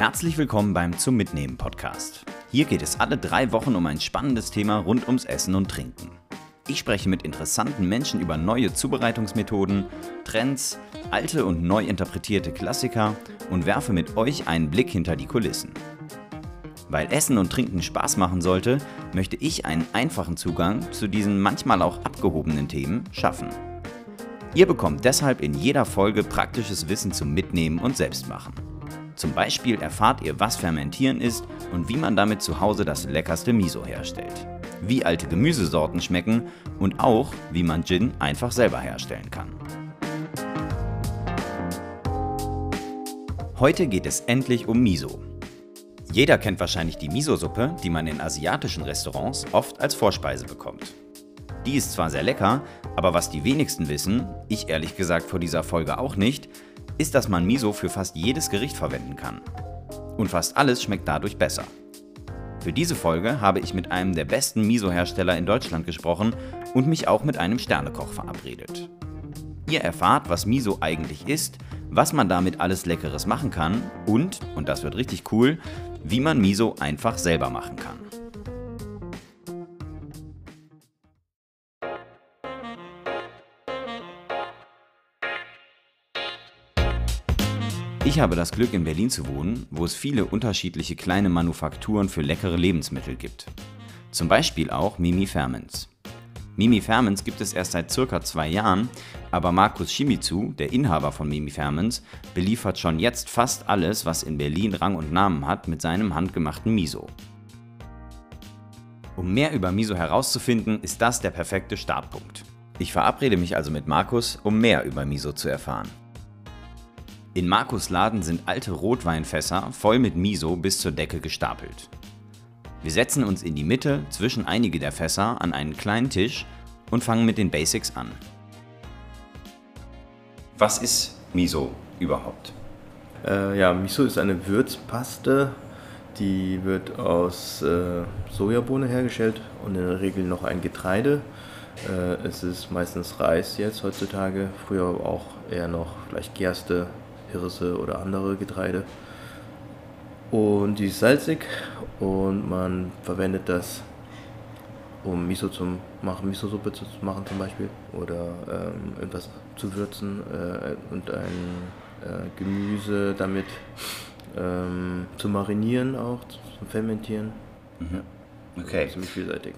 Herzlich willkommen beim Zum Mitnehmen Podcast. Hier geht es alle drei Wochen um ein spannendes Thema rund ums Essen und Trinken. Ich spreche mit interessanten Menschen über neue Zubereitungsmethoden, Trends, alte und neu interpretierte Klassiker und werfe mit euch einen Blick hinter die Kulissen. Weil Essen und Trinken Spaß machen sollte, möchte ich einen einfachen Zugang zu diesen manchmal auch abgehobenen Themen schaffen. Ihr bekommt deshalb in jeder Folge praktisches Wissen zum Mitnehmen und Selbstmachen. Zum Beispiel erfahrt ihr, was Fermentieren ist und wie man damit zu Hause das leckerste Miso herstellt. Wie alte Gemüsesorten schmecken und auch, wie man Gin einfach selber herstellen kann. Heute geht es endlich um Miso. Jeder kennt wahrscheinlich die Miso-Suppe, die man in asiatischen Restaurants oft als Vorspeise bekommt. Die ist zwar sehr lecker, aber was die wenigsten wissen, ich ehrlich gesagt vor dieser Folge auch nicht, ist, dass man Miso für fast jedes Gericht verwenden kann. Und fast alles schmeckt dadurch besser. Für diese Folge habe ich mit einem der besten Miso-Hersteller in Deutschland gesprochen und mich auch mit einem Sternekoch verabredet. Ihr erfahrt, was Miso eigentlich ist, was man damit alles Leckeres machen kann und, und das wird richtig cool, wie man Miso einfach selber machen kann. Ich habe das Glück, in Berlin zu wohnen, wo es viele unterschiedliche kleine Manufakturen für leckere Lebensmittel gibt. Zum Beispiel auch Mimi Ferments. Mimi Ferments gibt es erst seit circa zwei Jahren, aber Markus Shimizu, der Inhaber von Mimi Ferments, beliefert schon jetzt fast alles, was in Berlin Rang und Namen hat, mit seinem handgemachten Miso. Um mehr über Miso herauszufinden, ist das der perfekte Startpunkt. Ich verabrede mich also mit Markus, um mehr über Miso zu erfahren. In Markus Laden sind alte Rotweinfässer voll mit Miso bis zur Decke gestapelt. Wir setzen uns in die Mitte zwischen einige der Fässer an einen kleinen Tisch und fangen mit den Basics an. Was ist Miso überhaupt? Äh, ja, Miso ist eine Würzpaste, die wird aus äh, Sojabohne hergestellt und in der Regel noch ein Getreide. Äh, es ist meistens Reis jetzt heutzutage, früher auch eher noch vielleicht Gerste, Hirse oder andere Getreide. Und die ist salzig und man verwendet das, um Miso zu machen, Miso-Suppe zu machen zum Beispiel oder ähm, etwas zu würzen äh, und ein äh, Gemüse damit ähm, zu marinieren auch, zu fermentieren. Mhm. Okay. Ziemlich vielseitig.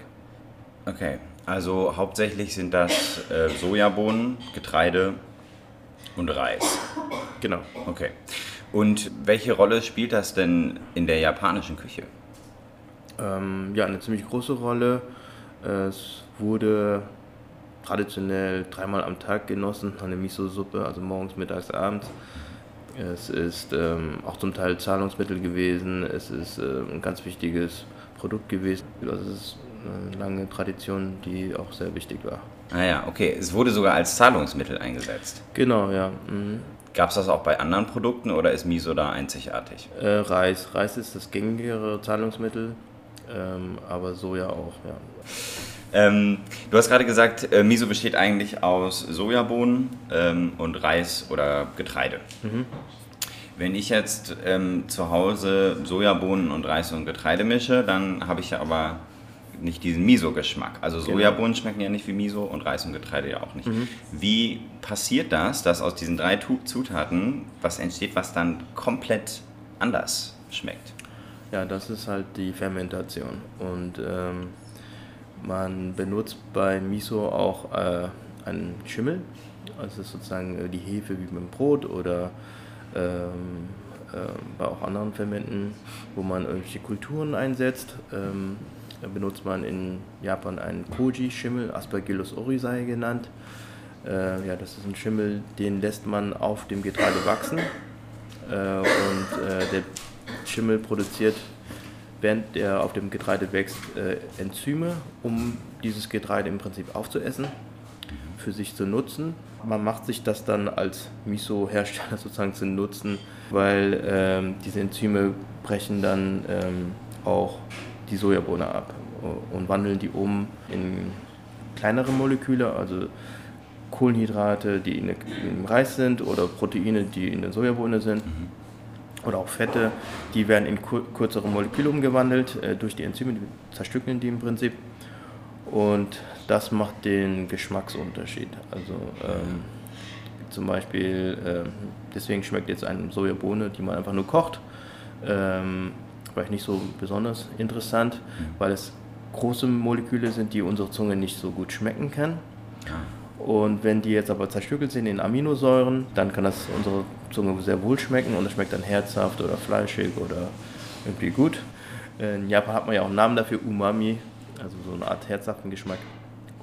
Okay, also hauptsächlich sind das äh, Sojabohnen, Getreide und Reis. Genau. Okay. Und welche Rolle spielt das denn in der japanischen Küche? Ähm, ja, eine ziemlich große Rolle. Es wurde traditionell dreimal am Tag genossen, eine Miso-Suppe, also morgens, mittags, abends. Es ist ähm, auch zum Teil Zahlungsmittel gewesen. Es ist äh, ein ganz wichtiges Produkt gewesen. Das ist eine lange Tradition, die auch sehr wichtig war. Ah ja, okay. Es wurde sogar als Zahlungsmittel eingesetzt. Genau, ja. Mhm. Gab es das auch bei anderen Produkten oder ist Miso da einzigartig? Äh, Reis. Reis ist das gängigere Zahlungsmittel, ähm, aber Soja auch, ja. Ähm, du hast gerade gesagt, äh, Miso besteht eigentlich aus Sojabohnen ähm, und Reis oder Getreide. Mhm. Wenn ich jetzt ähm, zu Hause Sojabohnen und Reis und Getreide mische, dann habe ich ja aber nicht diesen Miso-Geschmack. Also genau. Sojabohnen schmecken ja nicht wie Miso und Reis und Getreide ja auch nicht. Mhm. Wie passiert das, dass aus diesen drei Zutaten was entsteht, was dann komplett anders schmeckt? Ja, das ist halt die Fermentation. Und ähm, man benutzt bei Miso auch äh, einen Schimmel. Also sozusagen äh, die Hefe wie beim Brot oder ähm, äh, bei auch anderen Fermenten, wo man irgendwelche Kulturen einsetzt. Ähm, benutzt man in Japan einen Koji-Schimmel, Aspergillus oryzae genannt. Äh, ja, das ist ein Schimmel, den lässt man auf dem Getreide wachsen. Äh, und äh, der Schimmel produziert, während er auf dem Getreide wächst, äh, Enzyme, um dieses Getreide im Prinzip aufzuessen, für sich zu nutzen. Man macht sich das dann als Miso-Hersteller sozusagen zu nutzen, weil ähm, diese Enzyme brechen dann ähm, auch die Sojabohne ab und wandeln die um in kleinere Moleküle, also Kohlenhydrate, die in, im Reis sind oder Proteine, die in der Sojabohne sind. Mhm. oder auch Fette, die werden in kürzere Moleküle umgewandelt äh, durch die Enzyme, die zerstückeln die im Prinzip. Und das macht den Geschmacksunterschied. Also ähm, zum Beispiel, äh, deswegen schmeckt jetzt eine Sojabohne, die man einfach nur kocht, ähm, vielleicht nicht so besonders interessant, mhm. weil es große Moleküle sind, die unsere Zunge nicht so gut schmecken kann. Und wenn die jetzt aber zerstückelt sind in Aminosäuren, dann kann das unsere Zunge sehr wohl schmecken und es schmeckt dann herzhaft oder fleischig oder irgendwie gut. In Japan hat man ja auch einen Namen dafür, Umami, also so eine Art herzhaften Geschmack.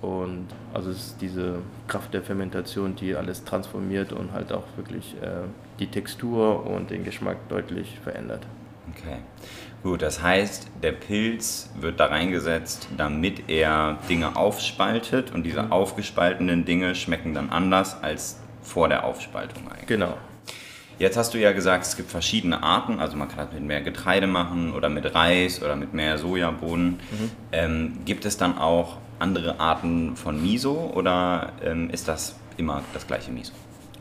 Und also es ist diese Kraft der Fermentation, die alles transformiert und halt auch wirklich äh, die Textur und den Geschmack deutlich verändert. Okay. Gut, das heißt, der Pilz wird da reingesetzt, damit er Dinge aufspaltet und diese mhm. aufgespaltenen Dinge schmecken dann anders als vor der Aufspaltung eigentlich. Genau. Jetzt hast du ja gesagt, es gibt verschiedene Arten, also man kann das mit mehr Getreide machen oder mit Reis oder mit mehr Sojabohnen. Mhm. Ähm, gibt es dann auch andere Arten von Miso oder ähm, ist das immer das gleiche Miso?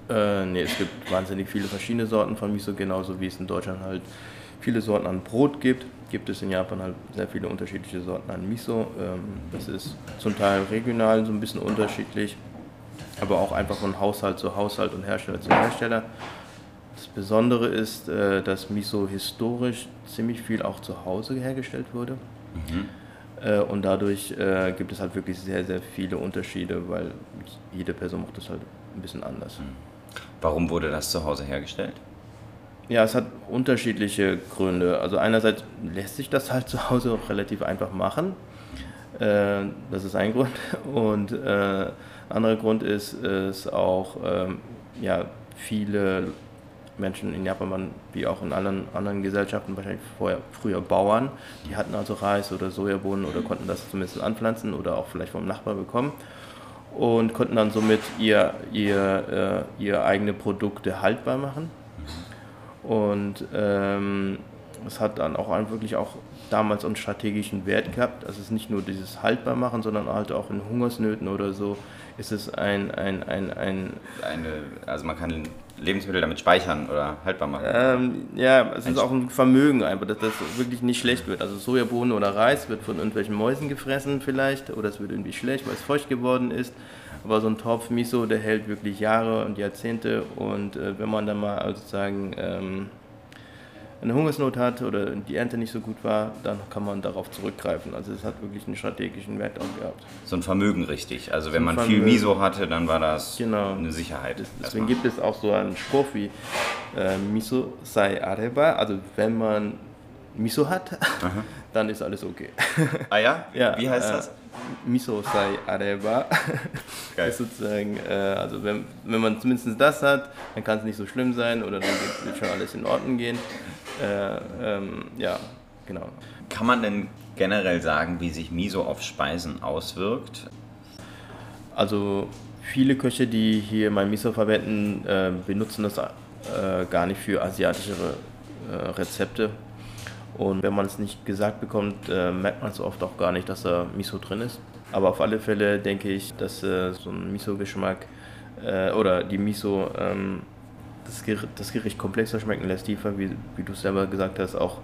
Äh, nee, es gibt wahnsinnig viele verschiedene Sorten von Miso, genauso wie es in Deutschland halt viele Sorten an Brot gibt, gibt es in Japan halt sehr viele unterschiedliche Sorten an Miso. Ähm, das ist zum Teil regional so ein bisschen unterschiedlich, aber auch einfach von Haushalt zu Haushalt und Hersteller zu Hersteller. Das Besondere ist, äh, dass Miso historisch ziemlich viel auch zu Hause hergestellt wurde. Mhm. Äh, und dadurch äh, gibt es halt wirklich sehr, sehr viele Unterschiede, weil jede Person macht das halt ein bisschen anders. Mhm. Warum wurde das zu Hause hergestellt? Ja, es hat unterschiedliche Gründe. Also einerseits lässt sich das halt zu Hause auch relativ einfach machen. Äh, das ist ein Grund. Und äh, anderer Grund ist, ist auch, ähm, ja, viele Menschen in Japan wie auch in allen anderen Gesellschaften wahrscheinlich vorher, früher Bauern. Die hatten also Reis oder Sojabohnen oder konnten das zumindest anpflanzen oder auch vielleicht vom Nachbar bekommen und konnten dann somit ihr, ihr, äh, ihr eigene Produkte haltbar machen. Und ähm, es hat dann auch wirklich auch damals einen strategischen Wert gehabt. Also es ist nicht nur dieses haltbar machen, sondern halt auch in Hungersnöten oder so ist es ein, ein, ein, ein eine, also man kann Lebensmittel damit speichern oder haltbar machen. Ähm, ja, es ist auch ein Vermögen einfach, dass das wirklich nicht schlecht wird. Also Sojabohnen oder Reis wird von irgendwelchen Mäusen gefressen vielleicht oder es wird irgendwie schlecht, weil es feucht geworden ist. Aber so ein Topf Miso, der hält wirklich Jahre und Jahrzehnte und äh, wenn man dann mal sozusagen ähm, eine Hungersnot hat oder die Ernte nicht so gut war, dann kann man darauf zurückgreifen. Also es hat wirklich einen strategischen Wert auch gehabt. So ein Vermögen richtig. Also wenn so man Vermögen. viel Miso hatte, dann war das genau. eine Sicherheit. Deswegen gibt es auch so einen Spruch wie äh, Miso sei areba. Also wenn man Miso hat, Aha. dann ist alles okay. Ah ja? ja wie heißt äh, das? Miso sei areba. Geil. ist sozusagen, äh, also wenn, wenn man zumindest das hat, dann kann es nicht so schlimm sein oder dann wird, wird schon alles in Ordnung gehen. Äh, ähm, ja, genau. Kann man denn generell sagen, wie sich Miso auf Speisen auswirkt? Also viele Köche, die hier mein Miso verwenden, äh, benutzen das äh, gar nicht für asiatische äh, Rezepte. Und wenn man es nicht gesagt bekommt, äh, merkt man es oft auch gar nicht, dass da Miso drin ist. Aber auf alle Fälle denke ich, dass äh, so ein Miso-Geschmack oder die Miso ähm, das Gericht, das Gericht komplexer schmecken lässt, tiefer, wie, wie du selber gesagt hast, auch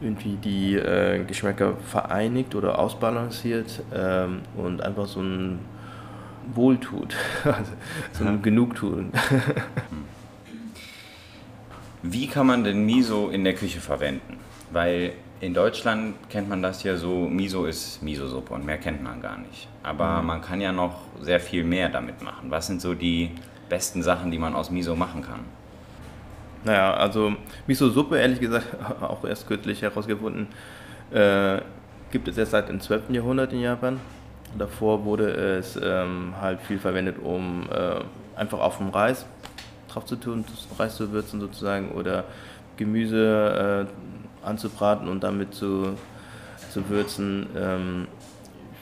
irgendwie die äh, Geschmäcker vereinigt oder ausbalanciert ähm, und einfach so ein Wohltut, also so ein ja. Genugtun. Wie kann man denn Miso in der Küche verwenden? Weil in Deutschland kennt man das ja so, Miso ist Miso-Suppe und mehr kennt man gar nicht. Aber mhm. man kann ja noch sehr viel mehr damit machen. Was sind so die besten Sachen, die man aus Miso machen kann? Naja, also Miso-Suppe, ehrlich gesagt, auch erst kürzlich herausgefunden, äh, gibt es erst seit dem 12. Jahrhundert in Japan. Davor wurde es ähm, halt viel verwendet, um äh, einfach auf dem Reis drauf zu tun, Reis zu würzen sozusagen oder Gemüse äh, anzubraten und damit zu, zu würzen. Ähm,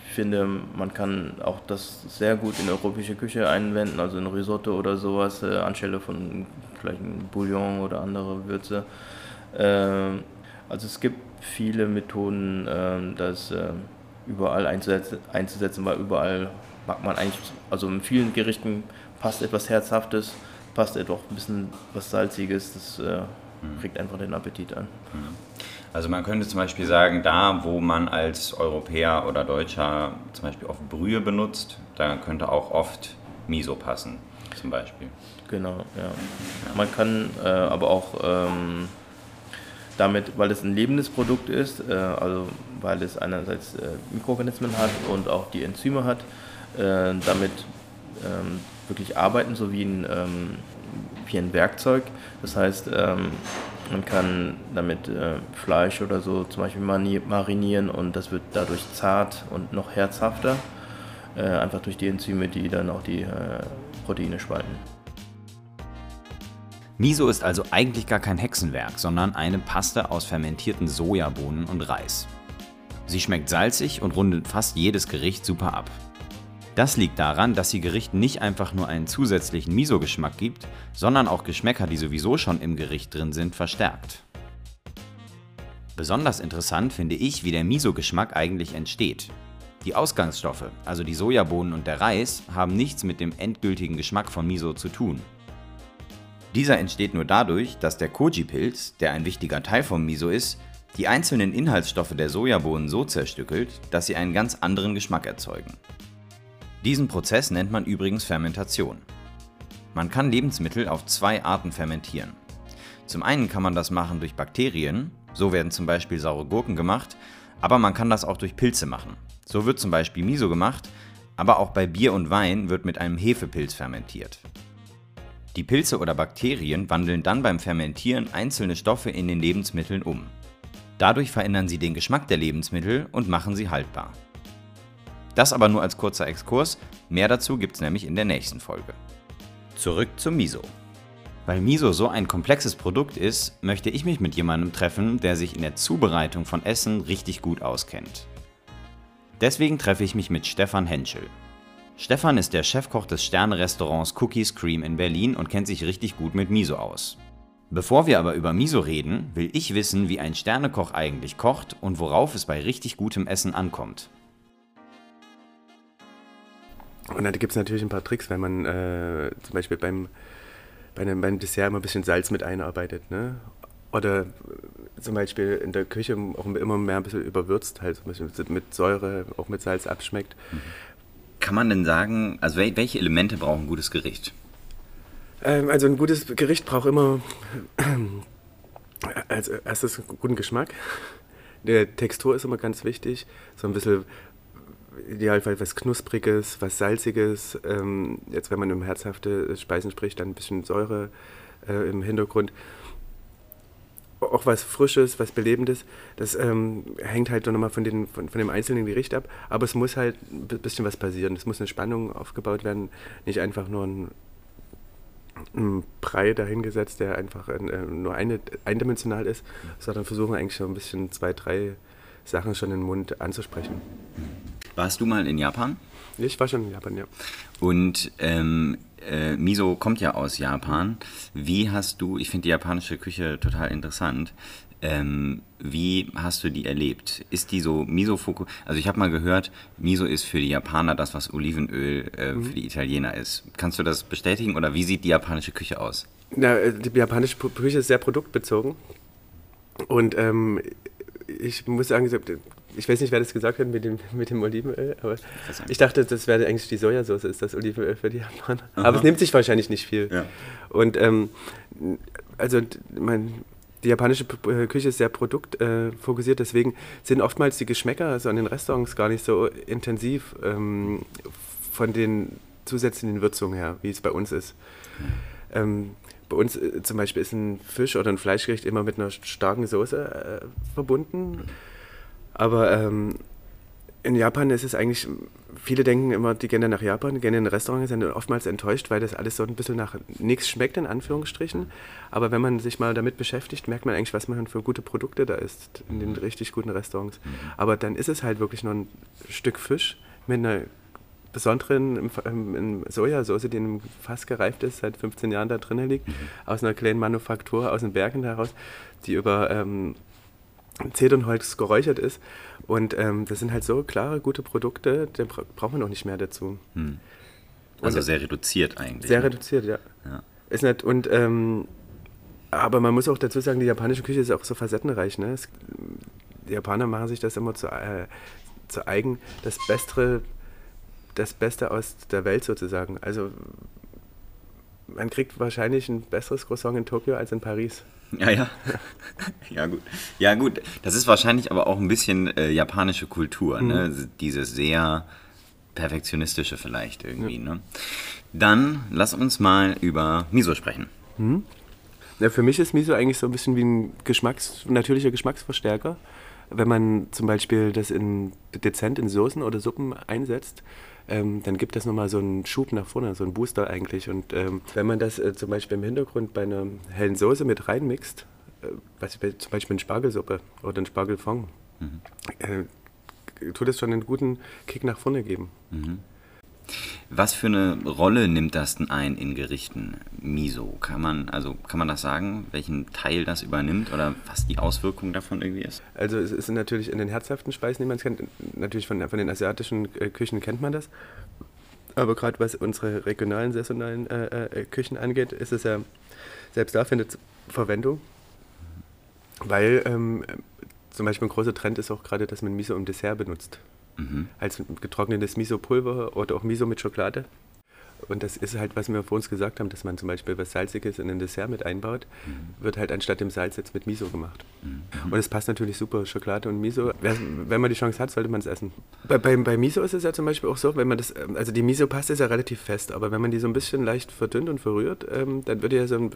ich finde, man kann auch das sehr gut in europäische Küche einwenden, also in Risotto oder sowas, äh, anstelle von vielleicht ein Bouillon oder andere Würze. Ähm, also es gibt viele Methoden, ähm, das äh, überall einzusetzen, einzusetzen, weil überall mag man eigentlich, also in vielen Gerichten passt etwas Herzhaftes, passt etwas ein bisschen was Salziges, das äh, mhm. einfach den Appetit an. Mhm. Also man könnte zum Beispiel sagen, da wo man als Europäer oder Deutscher zum Beispiel oft Brühe benutzt, da könnte auch oft Miso passen, zum Beispiel. Genau, ja. Man kann äh, aber auch ähm, damit, weil es ein lebendes Produkt ist, äh, also weil es einerseits äh, Mikroorganismen hat und auch die Enzyme hat, äh, damit ähm, wirklich arbeiten, so wie ein, ähm, wie ein Werkzeug. Das heißt, ähm, man kann damit äh, Fleisch oder so zum Beispiel marinieren und das wird dadurch zart und noch herzhafter, äh, einfach durch die Enzyme, die dann auch die äh, Proteine spalten. Miso ist also eigentlich gar kein Hexenwerk, sondern eine Paste aus fermentierten Sojabohnen und Reis. Sie schmeckt salzig und rundet fast jedes Gericht super ab. Das liegt daran, dass sie Gerichten nicht einfach nur einen zusätzlichen Miso-Geschmack gibt, sondern auch Geschmäcker, die sowieso schon im Gericht drin sind, verstärkt. Besonders interessant finde ich, wie der Miso-Geschmack eigentlich entsteht. Die Ausgangsstoffe, also die Sojabohnen und der Reis, haben nichts mit dem endgültigen Geschmack von Miso zu tun. Dieser entsteht nur dadurch, dass der Koji-Pilz, der ein wichtiger Teil vom Miso ist, die einzelnen Inhaltsstoffe der Sojabohnen so zerstückelt, dass sie einen ganz anderen Geschmack erzeugen. Diesen Prozess nennt man übrigens Fermentation. Man kann Lebensmittel auf zwei Arten fermentieren. Zum einen kann man das machen durch Bakterien, so werden zum Beispiel saure Gurken gemacht, aber man kann das auch durch Pilze machen. So wird zum Beispiel Miso gemacht, aber auch bei Bier und Wein wird mit einem Hefepilz fermentiert. Die Pilze oder Bakterien wandeln dann beim Fermentieren einzelne Stoffe in den Lebensmitteln um. Dadurch verändern sie den Geschmack der Lebensmittel und machen sie haltbar. Das aber nur als kurzer Exkurs, mehr dazu gibt es nämlich in der nächsten Folge. Zurück zum Miso. Weil Miso so ein komplexes Produkt ist, möchte ich mich mit jemandem treffen, der sich in der Zubereitung von Essen richtig gut auskennt. Deswegen treffe ich mich mit Stefan Henschel. Stefan ist der Chefkoch des Sterne-Restaurants Cookies Cream in Berlin und kennt sich richtig gut mit Miso aus. Bevor wir aber über Miso reden, will ich wissen, wie ein Sternekoch eigentlich kocht und worauf es bei richtig gutem Essen ankommt. Und da gibt es natürlich ein paar Tricks, wenn man äh, zum Beispiel beim, bei einem, beim Dessert immer ein bisschen Salz mit einarbeitet. Ne? Oder zum Beispiel in der Küche auch immer mehr ein bisschen überwürzt, halt ein bisschen mit Säure, auch mit Salz abschmeckt. Kann man denn sagen, also welche Elemente brauchen ein gutes Gericht? Ähm, also ein gutes Gericht braucht immer als erstes guten Geschmack. Die Textur ist immer ganz wichtig. So ein bisschen Idealfall was Knuspriges, was Salziges. Ähm, jetzt, wenn man um herzhafte Speisen spricht, dann ein bisschen Säure äh, im Hintergrund. Auch was Frisches, was Belebendes. Das ähm, hängt halt nochmal von, den, von, von dem einzelnen Gericht ab. Aber es muss halt ein bisschen was passieren. Es muss eine Spannung aufgebaut werden. Nicht einfach nur ein, ein Brei dahingesetzt, der einfach äh, nur eine, eindimensional ist, sondern versuchen eigentlich so ein bisschen zwei, drei Sachen schon in den Mund anzusprechen. Warst du mal in Japan? Ich war schon in Japan, ja. Und ähm, äh, Miso kommt ja aus Japan. Wie hast du, ich finde die japanische Küche total interessant, ähm, wie hast du die erlebt? Ist die so Miso-Fokus? Also ich habe mal gehört, Miso ist für die Japaner das, was Olivenöl äh, mhm. für die Italiener ist. Kannst du das bestätigen oder wie sieht die japanische Küche aus? Na, äh, die japanische Küche ist sehr produktbezogen. Und ähm, ich muss sagen, ich weiß nicht, wer das gesagt hat mit dem, mit dem Olivenöl, aber ich dachte, das wäre eigentlich die Sojasauce, ist das Olivenöl für die Japaner. Aha. Aber es nimmt sich wahrscheinlich nicht viel. Ja. Und ähm, also mein, die japanische äh, Küche ist sehr produktfokussiert, äh, deswegen sind oftmals die Geschmäcker also an den Restaurants gar nicht so intensiv ähm, von den zusätzlichen Würzungen her, wie es bei uns ist. Mhm. Ähm, bei uns äh, zum Beispiel ist ein Fisch oder ein Fleischgericht immer mit einer starken Soße äh, verbunden. Aber ähm, in Japan ist es eigentlich, viele denken immer, die gehen dann nach Japan, gehen in ein Restaurant, sind oftmals enttäuscht, weil das alles so ein bisschen nach nichts schmeckt, in Anführungsstrichen. Aber wenn man sich mal damit beschäftigt, merkt man eigentlich, was man für gute Produkte da isst, in den richtig guten Restaurants. Mhm. Aber dann ist es halt wirklich nur ein Stück Fisch mit einer besonderen Sojasauce, die in einem Fass gereift ist, seit 15 Jahren da drinnen liegt, mhm. aus einer kleinen Manufaktur aus den Bergen heraus, die über ähm, Zedernholz geräuchert ist. Und ähm, das sind halt so klare, gute Produkte, da braucht man auch nicht mehr dazu. Mhm. Also sehr reduziert eigentlich. Sehr ne? reduziert, ja. ja. Ist nicht, und ähm, Aber man muss auch dazu sagen, die japanische Küche ist auch so facettenreich. Ne? Es, die Japaner machen sich das immer zu, äh, zu eigen, das Beste, das Beste aus der Welt sozusagen. Also man kriegt wahrscheinlich ein besseres Croissant in Tokio als in Paris. Ja, ja. ja, gut. Ja, gut. Das ist wahrscheinlich aber auch ein bisschen äh, japanische Kultur, ne? mhm. ne? Dieses sehr perfektionistische vielleicht irgendwie, ja. ne? Dann lass uns mal über Miso sprechen. Mhm. Ja, für mich ist Miso eigentlich so ein bisschen wie ein Geschmacks-, natürlicher Geschmacksverstärker. Wenn man zum Beispiel das in, dezent in Soßen oder Suppen einsetzt, ähm, dann gibt das nochmal so einen Schub nach vorne, so einen Booster eigentlich. Und ähm, wenn man das äh, zum Beispiel im Hintergrund bei einer hellen Soße mit reinmixt, äh, was, zum Beispiel eine Spargelsuppe oder ein Spargelfond, mhm. äh, tut es schon einen guten Kick nach vorne geben. Mhm. Was für eine Rolle nimmt das denn ein in Gerichten Miso? Kann man, also kann man das sagen, welchen Teil das übernimmt oder was die Auswirkung davon irgendwie ist? Also es ist natürlich in den herzhaften Speisen, die man kennt, natürlich von, von den asiatischen äh, Küchen kennt man das. Aber gerade was unsere regionalen, saisonalen äh, äh, Küchen angeht, ist es ja, selbst da findet Verwendung. Weil ähm, zum Beispiel ein großer Trend ist auch gerade, dass man Miso im Dessert benutzt mhm. als getrocknetes Miso-Pulver oder auch Miso mit Schokolade. Und das ist halt, was wir vor uns gesagt haben, dass man zum Beispiel was Salziges in ein Dessert mit einbaut, mhm. wird halt anstatt dem Salz jetzt mit Miso gemacht. Mhm. Und es passt natürlich super, Schokolade und Miso. Wenn man die Chance hat, sollte man es essen. Bei, bei, bei, Miso ist es ja zum Beispiel auch so, wenn man das, ähm, also die Miso-Paste ist ja relativ fest, aber wenn man die so ein bisschen leicht verdünnt und verrührt, ähm, dann wird die ja so ein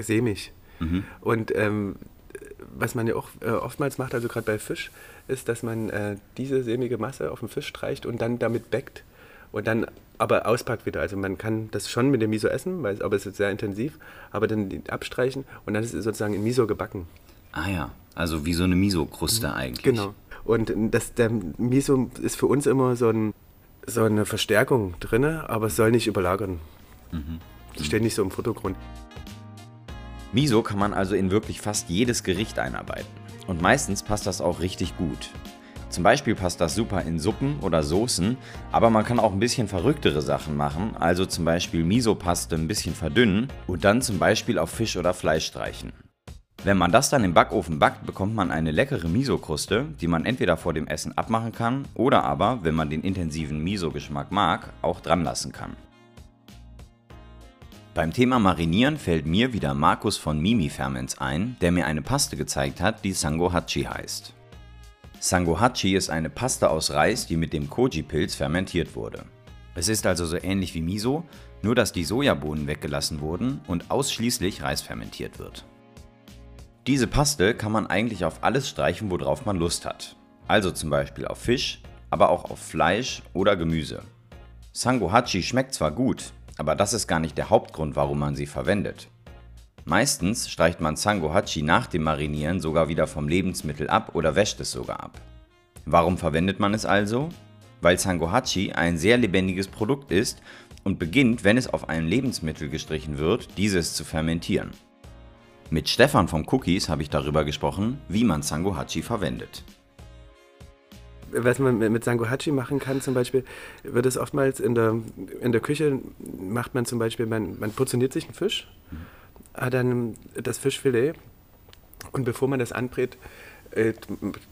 sämig. Mhm. Und ähm, was man ja auch äh, oftmals macht, also gerade bei Fisch, ist, dass man äh, diese sämige Masse auf den Fisch streicht und dann damit backt und dann aber auspackt wieder. Also man kann das schon mit dem Miso essen, weil, aber es ist sehr intensiv, aber dann abstreichen und dann ist es sozusagen in Miso gebacken. Ah ja, also wie so eine Miso-Kruste mhm. eigentlich. Genau. Und das, der Miso ist für uns immer so, ein, so eine Verstärkung drin, aber es soll nicht überlagern. Mhm. Es steht nicht so im Vordergrund. Miso kann man also in wirklich fast jedes Gericht einarbeiten. Und meistens passt das auch richtig gut. Zum Beispiel passt das super in Suppen oder Soßen, aber man kann auch ein bisschen verrücktere Sachen machen, also zum Beispiel Miso-Paste ein bisschen verdünnen und dann zum Beispiel auf Fisch oder Fleisch streichen. Wenn man das dann im Backofen backt, bekommt man eine leckere Miso-Kruste, die man entweder vor dem Essen abmachen kann oder aber, wenn man den intensiven Miso-Geschmack mag, auch dran lassen kann. Beim Thema Marinieren fällt mir wieder Markus von Mimi Ferments ein, der mir eine Paste gezeigt hat, die Sangohachi heißt. Sangohachi ist eine Paste aus Reis, die mit dem Koji-Pilz fermentiert wurde. Es ist also so ähnlich wie Miso, nur dass die Sojabohnen weggelassen wurden und ausschließlich Reis fermentiert wird. Diese Paste kann man eigentlich auf alles streichen, worauf man Lust hat. Also zum Beispiel auf Fisch, aber auch auf Fleisch oder Gemüse. Sangohachi schmeckt zwar gut, aber das ist gar nicht der Hauptgrund, warum man sie verwendet. Meistens streicht man Sangohachi nach dem Marinieren sogar wieder vom Lebensmittel ab oder wäscht es sogar ab. Warum verwendet man es also? Weil Sangohachi ein sehr lebendiges Produkt ist und beginnt, wenn es auf einem Lebensmittel gestrichen wird, dieses zu fermentieren. Mit Stefan vom Cookies habe ich darüber gesprochen, wie man Sangohachi verwendet was man mit Sangohachi machen kann, zum Beispiel, wird es oftmals in der, in der Küche, macht man zum Beispiel, man, man portioniert sich einen Fisch, mhm. hat dann das Fischfilet und bevor man das anbrät, äh,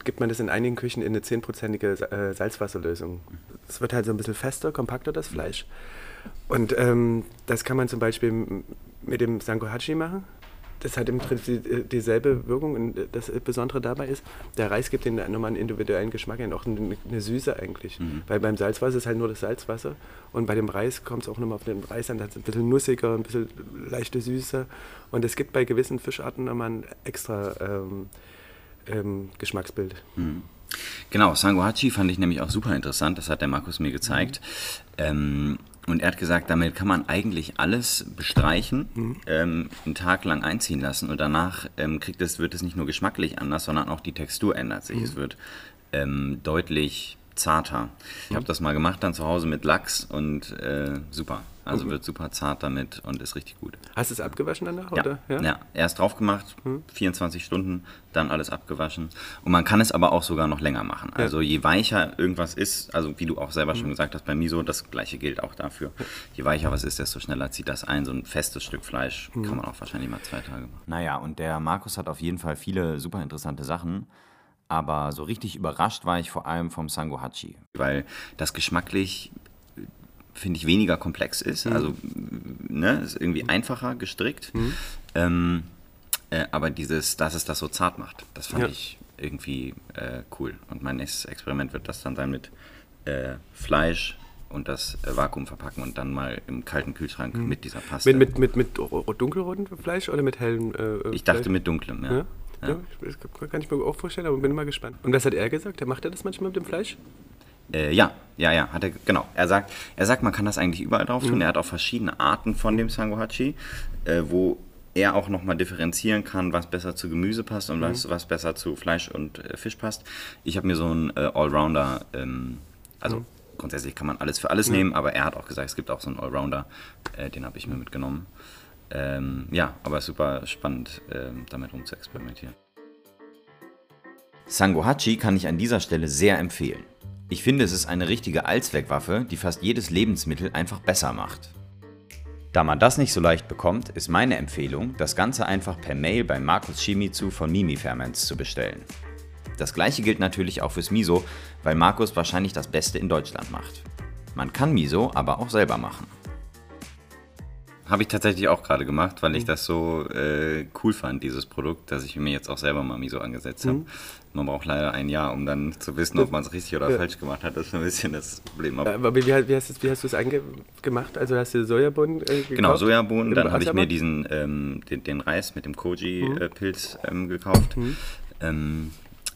gibt man das in einigen Küchen in eine zehnprozentige äh, Salzwasserlösung. Es wird halt so ein bisschen fester, kompakter, das Fleisch. Und ähm, das kann man zum Beispiel mit dem Sangohachi machen das hat im Prinzip dieselbe Wirkung. Und das Besondere dabei ist, der Reis gibt den nochmal einen individuellen Geschmack, auch eine, Süße eigentlich. Mhm. Weil beim Salzwasser ist halt nur das Salzwasser. Und bei dem Reis kommt es auch nochmal auf den Reis an, das ist ein bisschen nussiger, ein bisschen leichte Süße. Und es gibt bei gewissen Fischarten nochmal ein extra ähm, ähm, Geschmacksbild. Mhm. Genau, Sangohachi fand ich nämlich auch super interessant, das hat der Markus mir gezeigt. Mhm. Ähm, und er hat gesagt, damit kann man eigentlich alles bestreichen, mhm. ähm, einen Tag lang einziehen lassen und danach ähm, kriegt es, wird es nicht nur geschmacklich anders, sondern auch die Textur ändert sich. Mhm. Es wird ähm, deutlich zarter. Ich habe das mal gemacht dann zu Hause mit Lachs und äh, super. Also mhm. wird super zart damit und ist richtig gut. Hast du es abgewaschen danach? Ja, oder? ja? ja. erst drauf gemacht, mhm. 24 Stunden, dann alles abgewaschen. Und man kann es aber auch sogar noch länger machen. Ja. Also je weicher irgendwas ist, also wie du auch selber mhm. schon gesagt hast bei Miso, das gleiche gilt auch dafür. Je weicher was ist, desto schneller zieht das ein. So ein festes Stück Fleisch mhm. kann man auch wahrscheinlich mal zwei Tage machen. Naja, und der Markus hat auf jeden Fall viele super interessante Sachen. Aber so richtig überrascht war ich vor allem vom Sango Hachi, weil das geschmacklich finde ich weniger komplex ist. Mhm. Also ne, ist irgendwie mhm. einfacher gestrickt. Mhm. Ähm, äh, aber dieses, dass es das so zart macht, das fand ja. ich irgendwie äh, cool. Und mein nächstes Experiment wird das dann sein mit äh, Fleisch und das äh, Vakuum verpacken und dann mal im kalten Kühlschrank mhm. mit dieser Paste. Mit, mit, mit, mit dunkelrotem Fleisch oder mit hellem äh, Ich dachte mit dunklem, ja. ja? ja. ja das kann ich mir auch vorstellen, aber bin mal gespannt. Und was hat er gesagt? Macht er das manchmal mit dem Fleisch? Äh, ja, ja, ja, hat er, genau. Er sagt, er sagt, man kann das eigentlich überall drauf tun. Mhm. Er hat auch verschiedene Arten von dem Sangohachi, äh, wo er auch nochmal differenzieren kann, was besser zu Gemüse passt und mhm. was, was besser zu Fleisch und äh, Fisch passt. Ich habe mir so einen äh, Allrounder, ähm, also mhm. grundsätzlich kann man alles für alles nehmen, aber er hat auch gesagt, es gibt auch so einen Allrounder, äh, den habe ich mir mitgenommen. Ähm, ja, aber super spannend, ähm, damit rum zu experimentieren. Sangohachi kann ich an dieser Stelle sehr empfehlen. Ich finde, es ist eine richtige Allzweckwaffe, die fast jedes Lebensmittel einfach besser macht. Da man das nicht so leicht bekommt, ist meine Empfehlung, das Ganze einfach per Mail bei Markus Shimizu von Mimi Ferments zu bestellen. Das gleiche gilt natürlich auch fürs Miso, weil Markus wahrscheinlich das Beste in Deutschland macht. Man kann Miso aber auch selber machen. Habe ich tatsächlich auch gerade gemacht, weil ich mhm. das so äh, cool fand, dieses Produkt, dass ich mir jetzt auch selber mal Miso angesetzt habe. Mhm. Man braucht leider ein Jahr, um dann zu wissen, ob man es richtig oder ja. falsch gemacht hat. Das ist ein bisschen das Problem. Aber, Aber wie, wie, hast, wie hast du es gemacht? Also hast du Sojabohnen äh, gekauft? Genau, Sojabohnen. Dann habe ich mir diesen, ähm, den, den, Reis mit dem Koji-Pilz mhm. äh, ähm, gekauft mhm. ähm,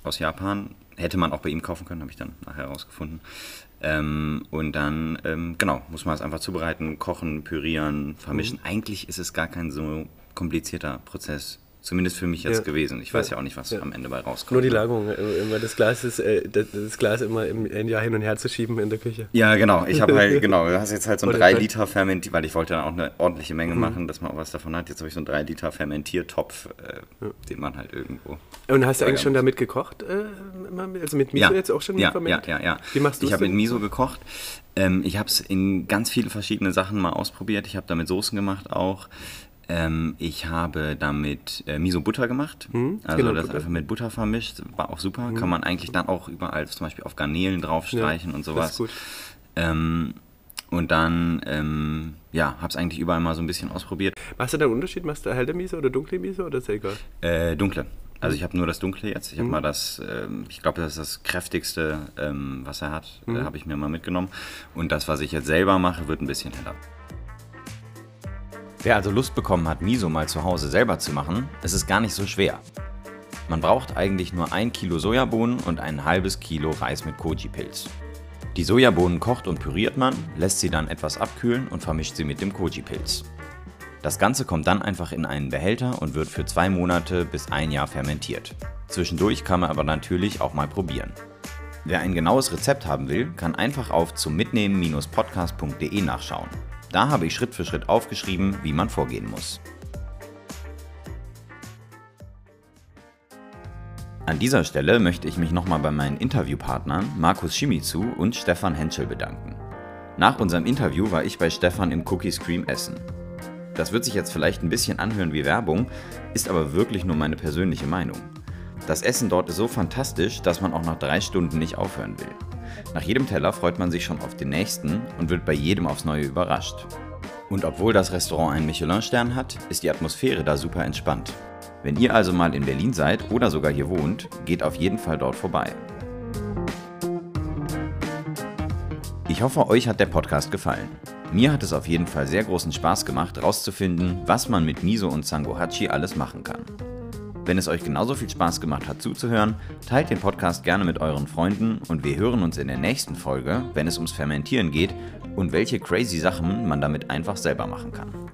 aus Japan. Hätte man auch bei ihm kaufen können, habe ich dann nachher herausgefunden. Ähm, und dann, ähm, genau, muss man es einfach zubereiten, kochen, pürieren, vermischen. Mhm. Eigentlich ist es gar kein so komplizierter Prozess. Zumindest für mich jetzt ja. gewesen. Ich weiß ja auch nicht, was ja. am Ende bei rauskommt. Nur die Lagerung. Äh, immer das Glas ist, äh, das Glas immer im ein Jahr hin und her zu schieben in der Küche. Ja, genau. Ich habe halt, genau, du hast jetzt halt so ein 3 Liter Fermentier, weil ich wollte dann auch eine ordentliche Menge mhm. machen, dass man auch was davon hat. Jetzt habe ich so einen 3 Liter Fermentiertopf, äh, ja. den man halt irgendwo. Und hast du eigentlich schon damit gekocht? Äh, also mit Miso jetzt auch schon ja, Ja, ja, ja. Wie machst du Ich habe mit Miso gekocht. Ähm, ich habe es in ganz viele verschiedene Sachen mal ausprobiert. Ich habe damit Soßen gemacht auch. Ähm, ich habe damit äh, Miso-Butter gemacht. Mhm, also genau, das Butter. einfach mit Butter vermischt. War auch super. Mhm. Kann man eigentlich dann auch überall zum Beispiel auf Garnelen draufstreichen ja, und sowas. Das ist gut. Ähm, und dann, ähm, ja, habe es eigentlich überall mal so ein bisschen ausprobiert. Machst du da einen Unterschied? Machst du helle Miso oder dunkle Miso oder ist egal? Äh, dunkle. Also ich habe nur das Dunkle jetzt. Ich habe mhm. mal das, ähm, ich glaube, das ist das kräftigste, ähm, was er hat, mhm. äh, habe ich mir mal mitgenommen. Und das, was ich jetzt selber mache, wird ein bisschen heller. Wer also Lust bekommen hat, Miso mal zu Hause selber zu machen, es ist gar nicht so schwer. Man braucht eigentlich nur ein Kilo Sojabohnen und ein halbes Kilo Reis mit Koji-Pilz. Die Sojabohnen kocht und püriert man, lässt sie dann etwas abkühlen und vermischt sie mit dem Koji-Pilz. Das Ganze kommt dann einfach in einen Behälter und wird für zwei Monate bis ein Jahr fermentiert. Zwischendurch kann man aber natürlich auch mal probieren. Wer ein genaues Rezept haben will, kann einfach auf zum Mitnehmen-podcast.de nachschauen. Da habe ich Schritt für Schritt aufgeschrieben, wie man vorgehen muss. An dieser Stelle möchte ich mich nochmal bei meinen Interviewpartnern Markus Shimizu und Stefan Henschel bedanken. Nach unserem Interview war ich bei Stefan im Cookie Scream essen. Das wird sich jetzt vielleicht ein bisschen anhören wie Werbung, ist aber wirklich nur meine persönliche Meinung. Das Essen dort ist so fantastisch, dass man auch nach drei Stunden nicht aufhören will. Nach jedem Teller freut man sich schon auf den nächsten und wird bei jedem aufs Neue überrascht. Und obwohl das Restaurant einen Michelin-Stern hat, ist die Atmosphäre da super entspannt. Wenn ihr also mal in Berlin seid oder sogar hier wohnt, geht auf jeden Fall dort vorbei. Ich hoffe, euch hat der Podcast gefallen. Mir hat es auf jeden Fall sehr großen Spaß gemacht, herauszufinden, was man mit Miso und Sangohachi alles machen kann. Wenn es euch genauso viel Spaß gemacht hat zuzuhören, teilt den Podcast gerne mit euren Freunden und wir hören uns in der nächsten Folge, wenn es ums Fermentieren geht und welche crazy Sachen man damit einfach selber machen kann.